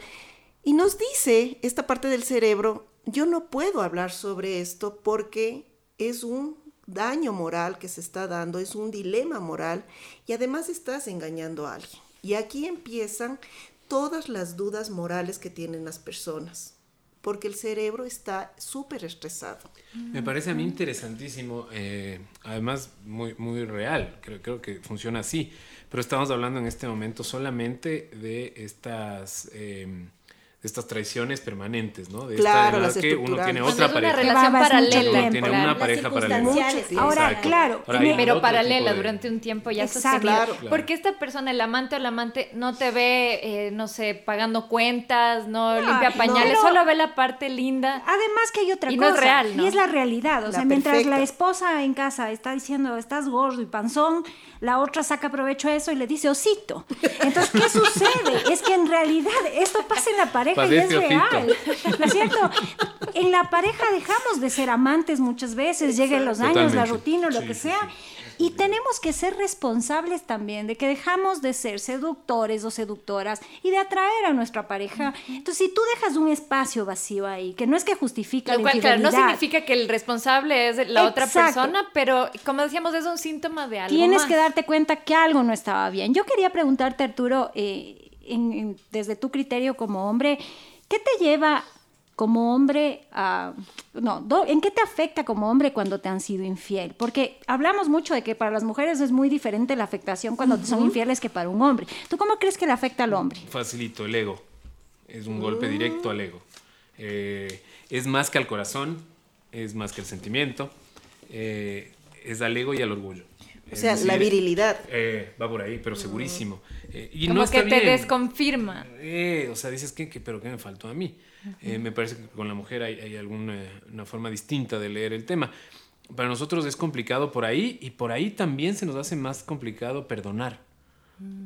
Speaker 4: y nos dice esta parte del cerebro, yo no puedo hablar sobre esto porque es un daño moral que se está dando, es un dilema moral y además estás engañando a alguien. Y aquí empiezan todas las dudas morales que tienen las personas, porque el cerebro está súper estresado.
Speaker 2: Me parece a mí interesantísimo, eh, además muy, muy real, creo, creo que funciona así, pero estamos hablando en este momento solamente de estas... Eh, estas traiciones permanentes, ¿no? De
Speaker 4: claro,
Speaker 2: esta, que uno tiene otra pareja.
Speaker 3: Una relación paralela.
Speaker 2: Uno tiene una pareja paralela.
Speaker 1: Ahora, claro.
Speaker 3: pero paralela durante un tiempo ya se claro, Porque esta persona, el amante o la amante, no te ve, eh, no sé, pagando cuentas, no, limpia pañales, solo ve la parte linda.
Speaker 1: Además que hay otra
Speaker 3: y
Speaker 1: cosa.
Speaker 3: No es real, ¿no?
Speaker 1: Y es la realidad. O sea, mientras la esposa en casa está diciendo, estás gordo y panzón, la otra saca provecho a eso y le dice osito. Entonces, ¿qué sucede? Es que en realidad esto pasa en la pareja y es real. ¿No es cierto? En la pareja dejamos de ser amantes muchas veces, lleguen los años, la rutina, lo que sea. Y tenemos que ser responsables también de que dejamos de ser seductores o seductoras y de atraer a nuestra pareja. Entonces, si tú dejas un espacio vacío ahí, que no es que justifica Lo cual, claro,
Speaker 3: no significa que el responsable es la otra persona, pero como decíamos, es un síntoma de algo
Speaker 1: Tienes que darte cuenta que algo no estaba bien. Yo quería preguntarte, Arturo, eh, desde tu criterio como hombre, ¿qué te lleva como hombre, no, ¿en qué te afecta como hombre cuando te han sido infiel? Porque hablamos mucho de que para las mujeres es muy diferente la afectación cuando te son infieles que para un hombre. ¿Tú cómo crees que le afecta al hombre?
Speaker 2: Facilito, el ego. Es un golpe directo al ego. Eh, es más que al corazón, es más que el sentimiento, eh, es al ego y al orgullo.
Speaker 4: O sea, la virilidad.
Speaker 2: Eh, va por ahí, pero segurísimo.
Speaker 3: Eh, y Como no que te desconfirma.
Speaker 2: Eh, o sea, dices, ¿qué, qué, pero qué me faltó a mí? me parece que con la mujer hay, hay alguna una forma distinta de leer el tema. Para nosotros es complicado por ahí y por ahí también se nos hace más complicado perdonar.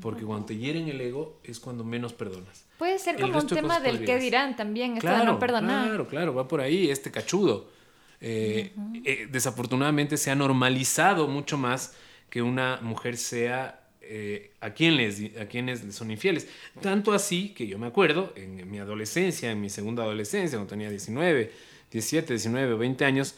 Speaker 2: Porque cuando te hieren el ego es cuando menos perdonas.
Speaker 3: Puede ser como un tema del qué dirán también, esto de no perdonar.
Speaker 2: Claro, claro, va por ahí este cachudo. desafortunadamente se ha normalizado mucho más que una mujer sea eh, a, quien les, a quienes son infieles. Tanto así que yo me acuerdo en, mi adolescencia, en mi segunda adolescencia, cuando tenía 19, 17, 19 o 20 años,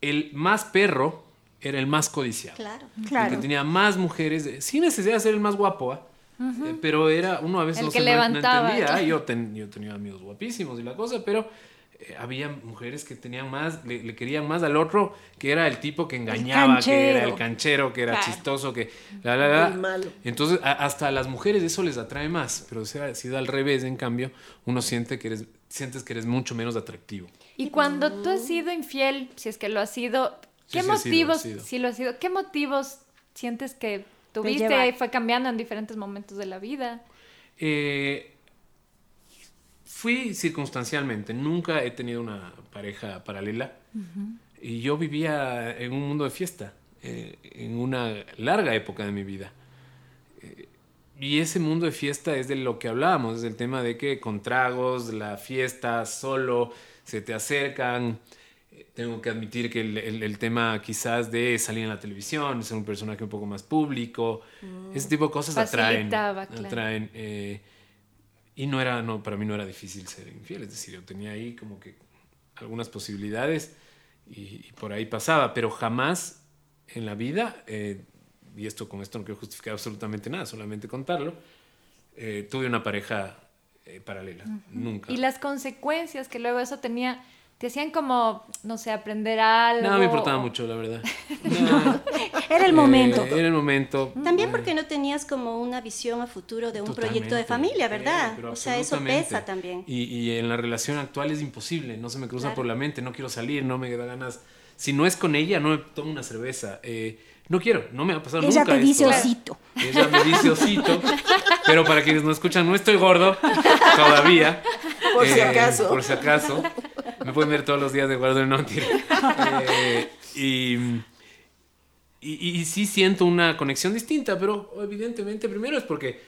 Speaker 2: el más perro era el más codiciado.
Speaker 5: Claro,
Speaker 2: claro. que tenía más mujeres, sin necesidad de ser el más guapo, ¿ah? eh, pero era, uno a veces no, se, levantaba, entendía. Yo, yo tenía amigos guapísimos y la cosa, pero eh, había mujeres que tenían más, le, querían más al otro, que era el tipo que engañaba, que era el canchero, que era chistoso, que la, la, la. Entonces, hasta a las mujeres eso les atrae más, pero si ha sido al revés, en cambio, uno siente que eres, sientes que eres mucho menos atractivo.
Speaker 3: Y cuando tú has sido infiel, si es que lo has sido, ¿qué motivos, si lo has sido, qué motivos sientes que tuviste y fue cambiando en diferentes momentos de la vida?
Speaker 2: Eh, fui circunstancialmente, nunca he tenido una pareja paralela y yo vivía en un mundo de fiesta, eh, en una larga época de mi vida. Eh, y ese mundo de fiesta es de lo que hablábamos, es el tema de que con tragos, la fiesta, solo, se te acercan. Eh, tengo que admitir que el, tema quizás de salir en la televisión, ser un personaje un poco más público, mm. ese tipo de cosas atraen. atraen y no era, no, para mí no era difícil ser infiel, es decir, yo tenía ahí como que algunas posibilidades y, por ahí pasaba, pero jamás en la vida, eh, y esto con esto no quiero justificar absolutamente nada, solamente contarlo, eh, tuve una pareja eh, paralela, nunca.
Speaker 3: Y las consecuencias que luego eso tenía te hacían como, no sé, aprender algo.
Speaker 2: No, me importaba mucho, la verdad.
Speaker 1: era el momento.
Speaker 2: era el momento.
Speaker 5: También porque no tenías como una visión a futuro de un proyecto de familia, ¿verdad? o sea, eso pesa también.
Speaker 2: Y, y, en la relación actual es imposible, no se me cruza por la mente, no quiero salir, no me da ganas. Si no es con ella, no me tomo una cerveza. Eh, no quiero, no me va a pasar
Speaker 1: Ella
Speaker 2: nunca.
Speaker 1: Ella te dice osito.
Speaker 2: Ella me dice osito. pero para quienes no escuchan, no estoy gordo todavía.
Speaker 4: Por si eh, acaso.
Speaker 2: Por si acaso. Me pueden ver todos los días de guardo no eh, y, y, sí siento una conexión distinta, pero evidentemente primero es porque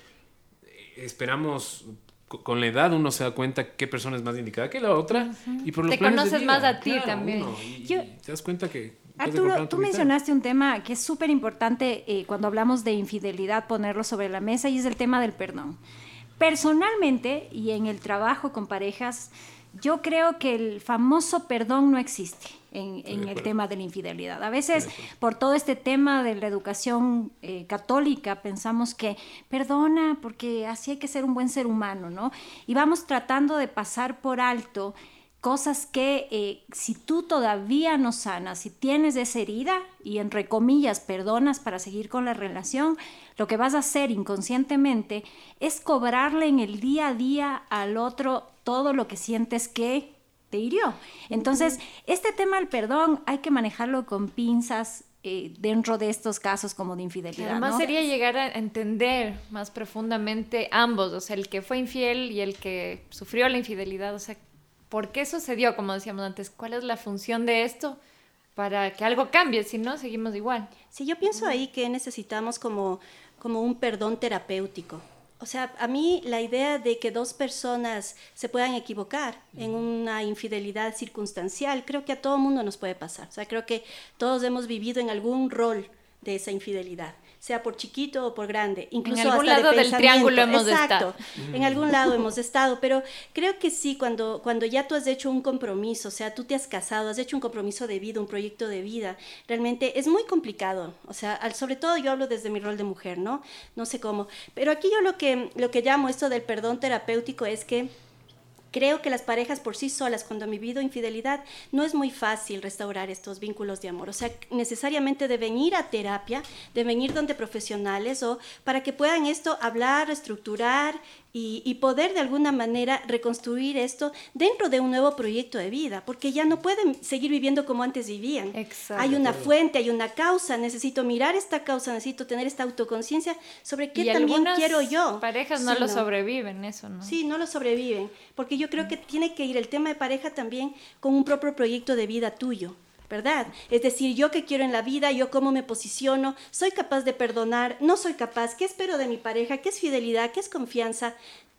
Speaker 2: esperamos con la edad uno se da cuenta qué persona es más indicada que la otra y por los
Speaker 3: te conoces más a ti también.
Speaker 2: y, te das cuenta que
Speaker 1: Arturo tú mencionaste un tema que es súper importante eh, cuando hablamos de infidelidad ponerlo sobre la mesa y es el tema del perdón. Personalmente y en el trabajo con parejas yo creo que el famoso perdón no existe en, el tema de la infidelidad. A veces, por todo este tema de la educación eh, católica, pensamos que perdona porque así hay que ser un buen ser humano, ¿no? Y vamos tratando de pasar por alto cosas que eh, si tú todavía no sanas, si tienes esa herida y entre comillas perdonas para seguir con la relación, lo que vas a hacer inconscientemente es cobrarle en el día a día al otro todo lo que sientes que te hirió. Entonces, este tema del perdón hay que manejarlo con pinzas eh, dentro de estos casos como de infidelidad.
Speaker 3: Además sería llegar a entender más profundamente ambos, o sea, el que fue infiel y el que sufrió la infidelidad, o sea, ¿por qué sucedió? Como decíamos antes, ¿cuál es la función de esto? para que algo cambie, si no, seguimos igual.
Speaker 5: Sí, yo pienso ahí que necesitamos como, como un perdón terapéutico. O sea, a mí la idea de que dos personas se puedan equivocar en una infidelidad circunstancial, creo que a todo mundo nos puede pasar. O sea, creo que todos hemos vivido en algún rol de esa infidelidad sea por chiquito o por grande, incluso en algún lado del triángulo hemos Exacto, En algún lado hemos estado, pero creo que sí, cuando, cuando ya tú has hecho un compromiso, o sea, tú te has casado, has hecho un compromiso de vida, un proyecto de vida, realmente es muy complicado. O sea, sobre todo yo hablo desde mi rol de mujer, ¿no? No sé cómo. Pero aquí yo lo que, lo que llamo esto del perdón terapéutico es que Creo que las parejas por sí solas, cuando han vivido infidelidad, no es muy fácil restaurar estos vínculos de amor. O sea, necesariamente deben ir a terapia, deben ir donde profesionales o para que puedan esto hablar, estructurar, y, poder de alguna manera reconstruir esto dentro de un nuevo proyecto de vida, porque ya no pueden seguir viviendo como antes vivían. Hay una fuente, hay una causa, necesito mirar esta causa, necesito tener esta autoconciencia sobre qué también quiero yo.
Speaker 3: Parejas no lo sobreviven, eso, ¿no?
Speaker 5: Sí, no lo sobreviven, porque yo creo que tiene que ir el tema de pareja también con un propio proyecto de vida tuyo. Es decir, yo qué quiero en la vida, yo cómo me posiciono, soy capaz de perdonar, no soy capaz, qué espero de mi pareja, qué es fidelidad, qué es confianza.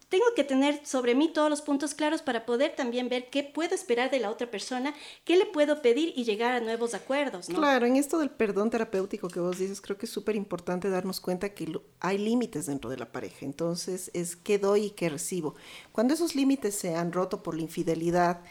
Speaker 5: Tengo que tener sobre mí todos los puntos claros para poder también ver qué puedo esperar de la otra persona, qué le puedo pedir y llegar a nuevos acuerdos.
Speaker 4: Claro, en esto del perdón terapéutico que vos dices, creo que es súper importante darnos cuenta que hay límites dentro de la pareja. Entonces, es qué doy y qué recibo. Cuando esos límites se han roto por la infidelidad,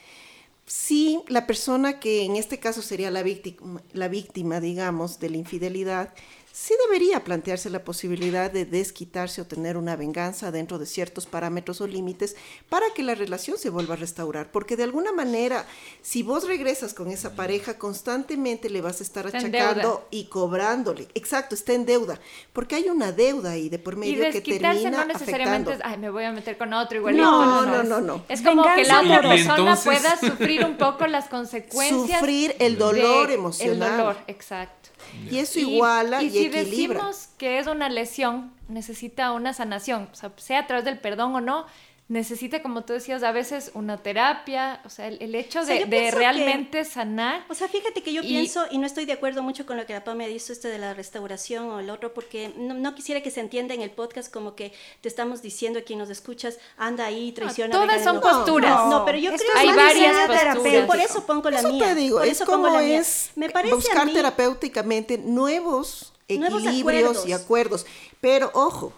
Speaker 4: si la persona que en este caso sería la víctima, la víctima, digamos, de la infidelidad, sí debería plantearse la posibilidad de desquitarse o tener una venganza dentro de ciertos parámetros o límites para que la relación se vuelva a restaurar. Porque de alguna manera, si vos regresas con esa pareja, constantemente le vas a estar achacando y cobrándole. Exacto, está en deuda. Porque hay una deuda ahí de por medio que termina no necesariamente
Speaker 3: ay, me voy a meter con otro igual
Speaker 4: No, no, no, no,
Speaker 3: Es como que la otra persona pueda sufrir un poco las consecuencias.
Speaker 4: Sufrir el dolor emocional.
Speaker 3: El dolor, exacto.
Speaker 4: Y eso iguala y, y,
Speaker 3: si decimos que es una lesión, necesita una sanación, o sea, sea a través del perdón o no, necesita, como tú decías, a veces una terapia, o sea, el, hecho de, realmente sanar.
Speaker 5: O sea, fíjate que yo pienso, y no estoy de acuerdo mucho con lo que la PA me dicho, este de la restauración o el otro, porque no, quisiera que se entienda en el podcast como que te estamos diciendo a quien nos escuchas, anda ahí, traiciona.
Speaker 3: todas son posturas.
Speaker 5: No, pero yo creo
Speaker 3: que hay varias posturas.
Speaker 5: Por eso pongo la
Speaker 4: eso
Speaker 5: mía.
Speaker 4: Te digo, es como es Me parece buscar terapéuticamente nuevos equilibrios y acuerdos. Pero ojo,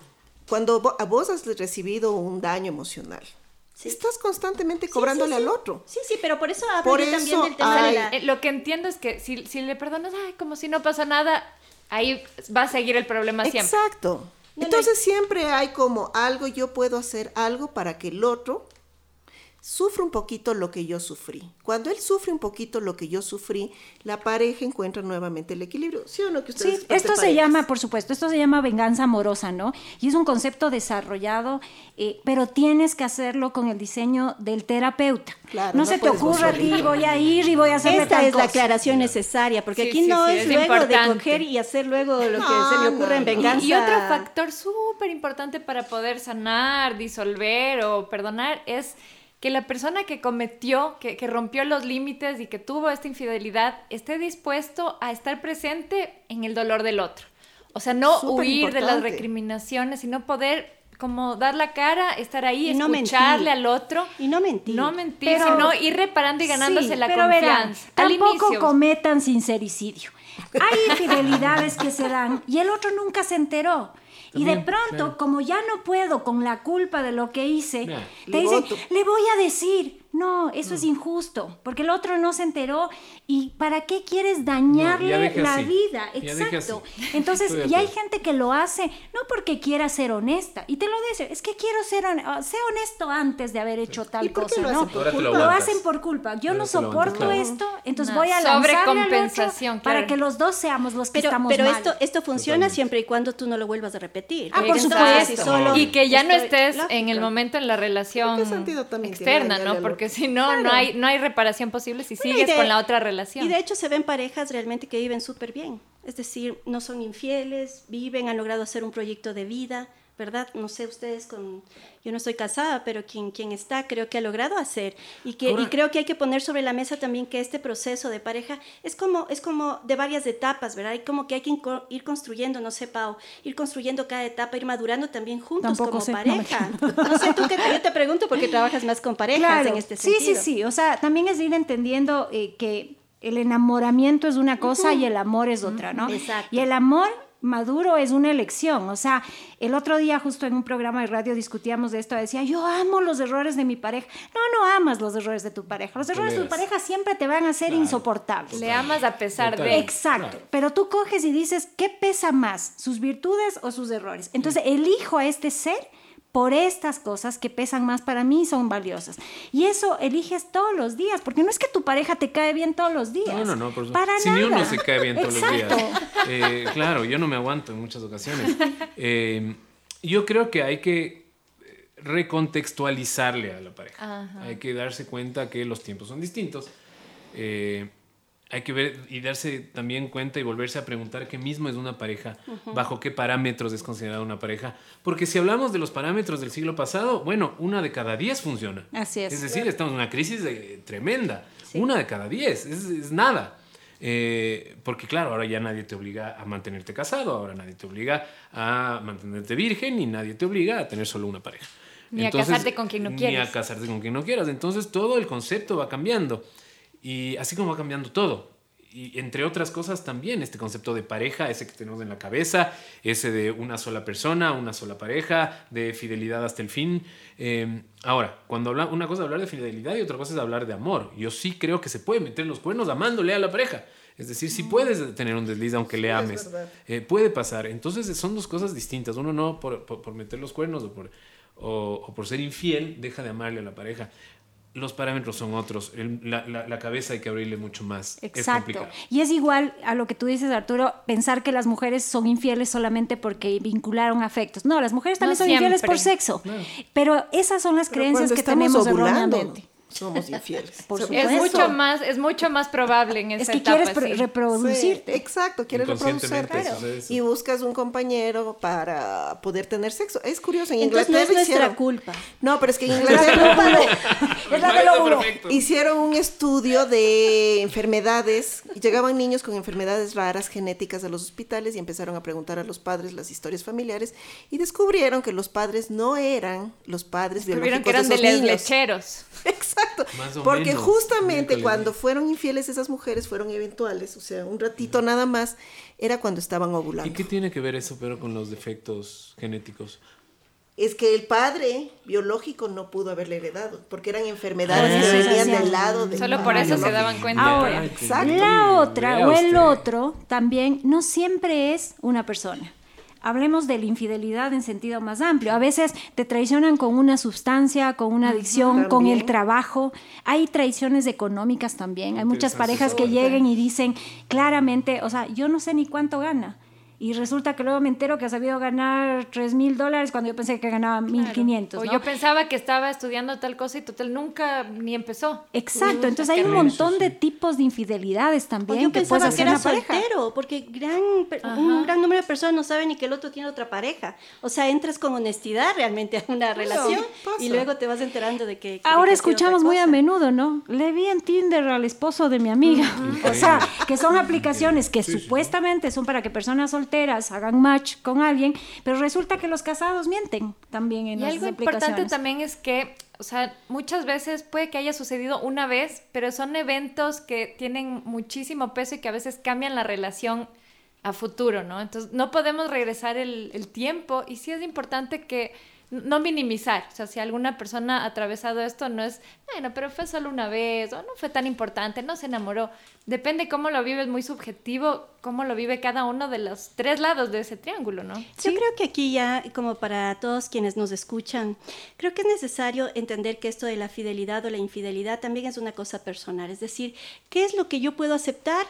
Speaker 4: cuando vos has recibido un daño emocional, Estás constantemente cobrándole al otro.
Speaker 5: Sí, sí, pero por eso hablo también del tema
Speaker 3: eh, Lo que entiendo es que si, si le perdonas, ay, como si no pasa nada, ahí va a seguir el problema siempre.
Speaker 4: Exacto. Entonces siempre hay como algo, yo puedo hacer algo para que el otro sufre un poquito lo que yo sufrí. Cuando él sufre un poquito lo que yo sufrí, la pareja encuentra nuevamente el equilibrio. ¿Sí o no? Que
Speaker 1: sí, esto se llama, por supuesto, esto se llama venganza amorosa, ¿no? Y es un concepto desarrollado, eh, pero tienes que hacerlo con el diseño del terapeuta. Claro, no, se te ocurra a ti, voy a ir y voy a hacer
Speaker 5: Esta es la aclaración necesaria, porque aquí no es, luego de coger y hacer luego lo que se le ocurre en venganza.
Speaker 3: Y, y otro factor súper importante para poder sanar, disolver o perdonar es que la persona que cometió, que, rompió los límites y que tuvo esta infidelidad esté dispuesto a estar presente en el dolor del otro. O sea, no huir de las recriminaciones, sino poder como dar la cara, estar ahí, y escucharle al otro.
Speaker 5: Y no mentir.
Speaker 3: No mentir, sino ir reparando y ganándose la confianza.
Speaker 1: tampoco cometan sincericidio. Hay infidelidades que se dan y el otro nunca se enteró y de pronto, como ya no puedo con la culpa de lo que hice, te dicen, le voy a decir, no, eso es mm. injusto, porque el otro no se enteró y ¿para qué quieres dañarle la vida? Exacto. Entonces, y hay gente que lo hace no porque quiera ser honesta, y te lo dice, es que quiero ser ah, honesto antes de haber hecho tal cosa, ¿no? Lo, hacen por culpa. Yo no soporto esto, entonces voy a lanzarle al otro para que los dos seamos los que estamos
Speaker 5: pero
Speaker 1: mal.
Speaker 5: esto esto funciona siempre y cuando tú no lo vuelvas a repetir.
Speaker 1: Ah, por supuesto.
Speaker 3: y que ya no estés en el momento en la relación externa, ¿no? Porque si no, no, hay, no hay reparación posible si sigues con la otra relación.
Speaker 5: Y de hecho se ven parejas realmente que viven súper bien. Es decir, no son infieles, viven, han logrado hacer un proyecto de vida, ¿verdad? No sé ustedes con... Yo no estoy casada, pero quien, quien está creo que ha logrado hacer. Y, que, y creo que hay que poner sobre la mesa también que este proceso de pareja es como, es como de varias etapas, ¿verdad? Hay como que hay que ir construyendo, no sé, Pau, ir construyendo cada etapa, ir madurando también juntos como pareja. No, sé, tú que yo te pregunto porque trabajas más con parejas en este sentido.
Speaker 1: Sí, sí, sí. O sea, también es ir entendiendo eh, que el enamoramiento es una cosa y el amor es otra, ¿no?
Speaker 5: Exacto.
Speaker 1: Y el amor maduro es una elección. O sea, el otro día justo en un programa de radio discutíamos de esto, decía, yo amo los errores de mi pareja. No, no amas los errores de tu pareja. Los errores de tu pareja siempre te van a ser insoportables.
Speaker 3: Le amas a pesar de...
Speaker 1: Exacto. Pero tú coges y dices, ¿qué pesa más? ¿Sus virtudes o sus errores? Entonces, elijo a este ser por estas cosas que pesan más para mí son valiosas. Y eso eliges todos los días, porque no es que tu pareja te cae bien todos los días.
Speaker 2: No, no, no, por para si nada. uno se cae bien todos los días. Eh, claro, yo no me aguanto en muchas ocasiones. Eh, yo creo que hay que recontextualizarle a la pareja. Hay que darse cuenta que los tiempos son distintos. Eh, hay que ver y darse también cuenta y volverse a preguntar qué mismo es una pareja, bajo qué parámetros es considerada una pareja. Porque si hablamos de los parámetros del siglo pasado, bueno, una de cada diez funciona.
Speaker 1: Así es.
Speaker 2: Es decir, estamos en una crisis tremenda. Una de cada diez, es, nada. Eh, porque claro, ahora ya nadie te obliga a mantenerte casado, ahora nadie te obliga a mantenerte virgen y nadie te obliga a tener solo una pareja.
Speaker 3: Ni a casarte con quien no quieras.
Speaker 2: Ni a casarte con quien no quieras. Entonces todo el concepto va cambiando. Y así como va cambiando todo. Y entre otras cosas también este concepto de pareja, ese que tenemos en la cabeza, ese de una sola persona, una sola pareja, de fidelidad hasta el fin. Em, ahora, cuando habla, una cosa es hablar de fidelidad y otra cosa es hablar de amor. Yo sí creo que se puede meter los cuernos amándole a la pareja. Es decir, si puedes tener un desliz aunque le ames. Eh, puede pasar. Entonces son dos cosas distintas. Uno no por, por, meter los cuernos o por, o, o por ser infiel deja de amarle a la pareja los parámetros son otros. la, cabeza hay que abrirle mucho más.
Speaker 1: Exacto. y es igual a lo que tú dices, Arturo, pensar que las mujeres son infieles solamente porque vincularon afectos. No, las mujeres también son infieles por sexo. Pero esas son las creencias que tenemos erróneamente
Speaker 4: somos infieles.
Speaker 3: es mucho más, es mucho más probable en esa Es que quieres
Speaker 1: reproducirte.
Speaker 4: exacto, quieres reproducirte. Y buscas un compañero para poder tener sexo. Es curioso, en Inglaterra
Speaker 5: no es nuestra culpa.
Speaker 4: No, pero es que en Inglaterra hicieron un estudio de enfermedades y llegaban niños con enfermedades raras genéticas a los hospitales y empezaron a preguntar a los padres las historias familiares y descubrieron que los padres no eran los padres biológicos que eran de, esos de lecheros. Exacto. Porque justamente cuando fueron infieles esas mujeres fueron eventuales, o sea, un ratito nada más, era cuando estaban ovulando.
Speaker 2: ¿Y qué tiene que ver eso pero con los defectos genéticos?
Speaker 4: Es que el padre biológico no pudo haberle heredado, porque eran enfermedades que venían del lado de
Speaker 3: Solo por eso se daban cuenta.
Speaker 1: Ahora, la otra o el otro también no siempre es una persona hablemos de la infidelidad en sentido más amplio. A veces te traicionan con una sustancia, con una adicción, con el trabajo. Hay traiciones económicas también. Hay muchas parejas que lleguen y dicen claramente, o sea, yo no sé ni cuánto gana y resulta que luego me entero que ha sabido ganar 3 mil dólares cuando yo pensé que ganaba 1500.
Speaker 3: O yo pensaba que estaba estudiando tal cosa y total nunca ni empezó.
Speaker 1: Exacto, entonces hay un montón de tipos de infidelidades también. O yo
Speaker 5: pensaba que era soltero, porque gran, un gran número de personas no saben ni que el otro tiene otra pareja. O sea, entras con honestidad realmente a una relación y luego te vas enterando de que...
Speaker 1: Ahora escuchamos muy a menudo, ¿no? Le vi en Tinder al esposo de mi amiga. O sea, que son aplicaciones que supuestamente son para que personas solteras hagan match con alguien, pero resulta que los casados mienten también en y algo importante
Speaker 3: también es que, o sea, muchas veces puede que haya sucedido una vez, pero son eventos que tienen muchísimo peso y que a veces cambian la relación a futuro, ¿no? Entonces, no podemos regresar el, el tiempo y sí es importante que no minimizar, o sea, si alguna persona ha atravesado esto, no es, bueno, pero fue solo una vez, o no fue tan importante, no se enamoró. Depende cómo lo vive, es muy subjetivo, cómo lo vive cada uno de los tres lados de ese triángulo, ¿no?
Speaker 5: Yo creo que aquí ya, como para todos quienes nos escuchan, creo que es necesario entender que esto de la fidelidad o la infidelidad también es una cosa personal, es decir, ¿qué es lo que yo puedo aceptar?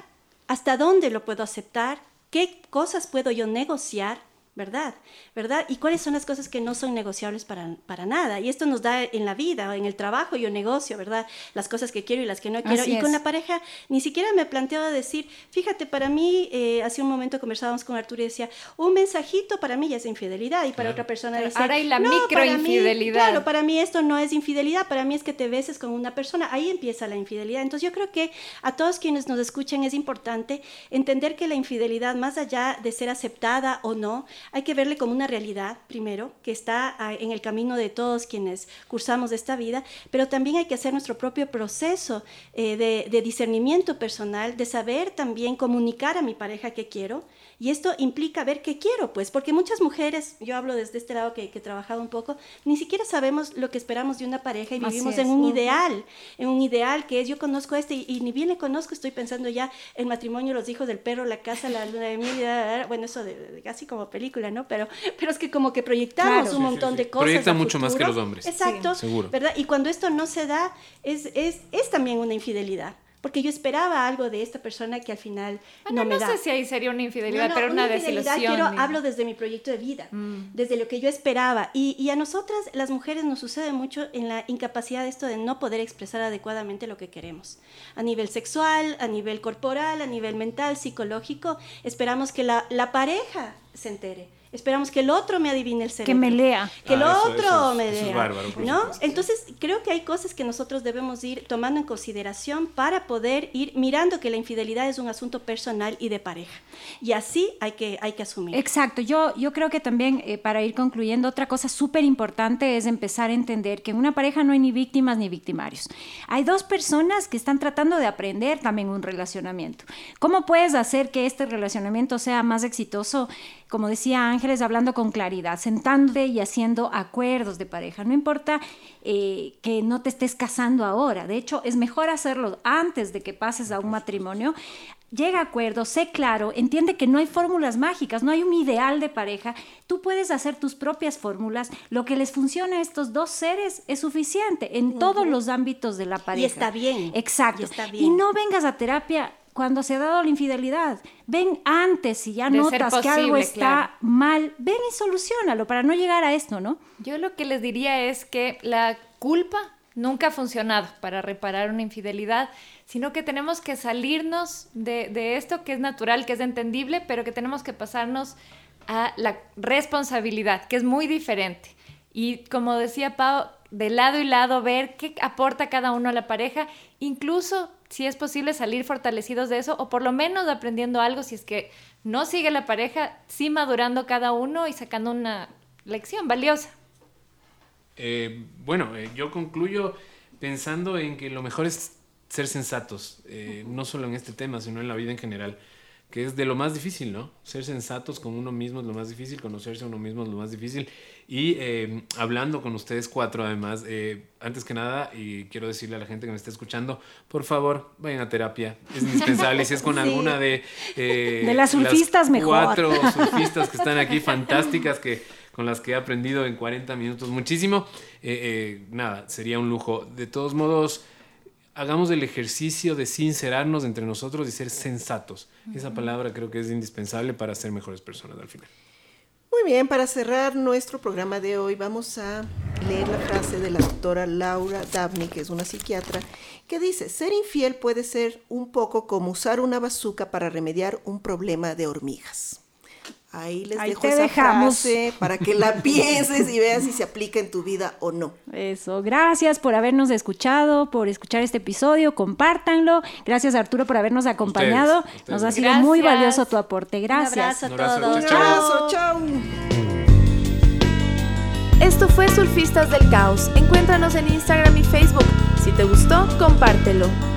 Speaker 5: ¿Hasta dónde lo puedo aceptar? ¿Qué cosas puedo yo negociar? ¿Verdad? ¿Verdad? ¿Y cuáles son las cosas que no son negociables para, para nada? Y esto nos da en la vida, en el trabajo, yo negocio, ¿verdad? Las cosas que quiero y las que no quiero. y con la pareja ni siquiera me planteaba decir, fíjate, para mí, eh, hace un momento conversábamos con Arturo y decía, un mensajito para mí ya es infidelidad y para otra persona dice,
Speaker 3: ahora hay la microinfidelidad.
Speaker 5: Claro, para mí esto no es infidelidad, para mí es que te beses con una persona, ahí empieza la infidelidad. Entonces yo creo que a todos quienes nos escuchen es importante entender que la infidelidad, más allá de ser aceptada o no, hay que verle como una realidad, primero, que está ah, en el camino de todos quienes cursamos esta vida, pero también hay que hacer nuestro propio proceso eh, de, de discernimiento personal, de saber también comunicar a mi pareja qué quiero, y esto implica ver qué quiero, pues, porque muchas mujeres, yo hablo desde este lado que, que he trabajado un poco, ni siquiera sabemos lo que esperamos de una pareja y vivimos en un ideal, en un ideal que es yo conozco este y, ni bien le conozco, estoy pensando ya el matrimonio, los hijos del perro, la casa, la luna de miel, bueno, eso de, casi como película, ¿no? Pero, pero es que como que proyectamos un montón de cosas.
Speaker 2: Proyecta mucho más que los hombres.
Speaker 5: Exacto. seguro. ¿Verdad? Y cuando esto no se da, es, es, es también una infidelidad porque yo esperaba algo de esta persona que al final no, me da.
Speaker 3: No sé si ahí sería una infidelidad, pero una, una desilusión. Quiero,
Speaker 5: hablo desde mi proyecto de vida, mm. desde lo que yo esperaba. Y, y, a nosotras, las mujeres, nos sucede mucho en la incapacidad de esto de no poder expresar adecuadamente lo que queremos. A nivel sexual, a nivel corporal, a nivel mental, psicológico, esperamos que la, la pareja se entere Esperamos que el otro me adivine el cerebro.
Speaker 1: Que me lea.
Speaker 5: Que el ah, otro me lea. ¿no? Entonces, creo que hay cosas que nosotros debemos ir tomando en consideración para poder ir mirando que la infidelidad es un asunto personal y de pareja. Y así hay que, hay que asumir.
Speaker 1: Exacto. Yo, yo creo que también, eh, para ir concluyendo, otra cosa súper importante es empezar a entender que en una pareja no hay ni víctimas ni victimarios. Hay dos personas que están tratando de aprender también un relacionamiento. ¿Cómo puedes hacer que este relacionamiento sea más exitoso? como decía Ángeles, hablando con claridad, sentándote y haciendo acuerdos de pareja. No importa eh, que no te estés casando ahora, de hecho es mejor hacerlo antes de que pases a un matrimonio. Llega a acuerdo, sé claro, entiende que no hay fórmulas mágicas, no hay un ideal de pareja. Tú puedes hacer tus propias fórmulas. Lo que les funciona a estos dos seres es suficiente en todos los ámbitos de la pareja. Y
Speaker 5: está bien.
Speaker 1: Exacto.
Speaker 5: Y, está bien.
Speaker 1: y no vengas a terapia cuando se ha dado la infidelidad. Ven antes, si ya notas que algo está mal, ven y solucionalo para no llegar a esto, ¿no?
Speaker 3: Yo lo que les diría es que la culpa nunca ha funcionado para reparar una infidelidad, sino que tenemos que salirnos de, de esto que es natural, que es entendible, pero que tenemos que pasarnos a la responsabilidad, que es muy diferente. Y como decía Pau, de lado y lado ver qué aporta cada uno a la pareja, incluso si es posible salir fortalecidos de eso o por lo menos aprendiendo algo si es que no sigue la pareja, sí madurando cada uno y sacando una lección valiosa.
Speaker 2: Eh, bueno, eh, yo concluyo pensando en que lo mejor es ser sensatos, eh, no solo en este tema, sino en la vida en general que es de lo más difícil, ¿no? Ser sensatos con uno mismo es lo más difícil, conocerse a uno mismo es lo más difícil. Y eh, hablando con ustedes cuatro, además, eh, antes que nada, y quiero decirle a la gente que me está escuchando, por favor, vayan a terapia, es indispensable. y si es con alguna de...
Speaker 1: Eh, de las surfistas, mejor.
Speaker 2: Cuatro surfistas que están aquí, fantásticas, que con las que he aprendido en 40 minutos muchísimo. nada, sería un lujo. De todos modos, hagamos el ejercicio de sincerarnos entre nosotros y ser sensatos. Esa palabra creo que es indispensable para ser mejores personas al final.
Speaker 4: Muy bien, para cerrar nuestro programa de hoy vamos a leer la frase de la doctora Laura Dabney, que es una psiquiatra, que dice, ser infiel puede ser un poco como usar una bazuca para remediar un problema de hormigas. Ahí les dejo esa dejamos. frase para que la pienses y veas si se aplica en tu vida o no.
Speaker 1: Eso, gracias por habernos escuchado, por escuchar este episodio, compártanlo. Gracias Arturo por habernos acompañado. Nos ha sido muy valioso tu aporte. Gracias.
Speaker 5: Un abrazo a todos.
Speaker 4: Un abrazo, chao.
Speaker 6: Esto fue Surfistas del Caos. Encuéntranos en Instagram y Facebook. Si te gustó, compártelo.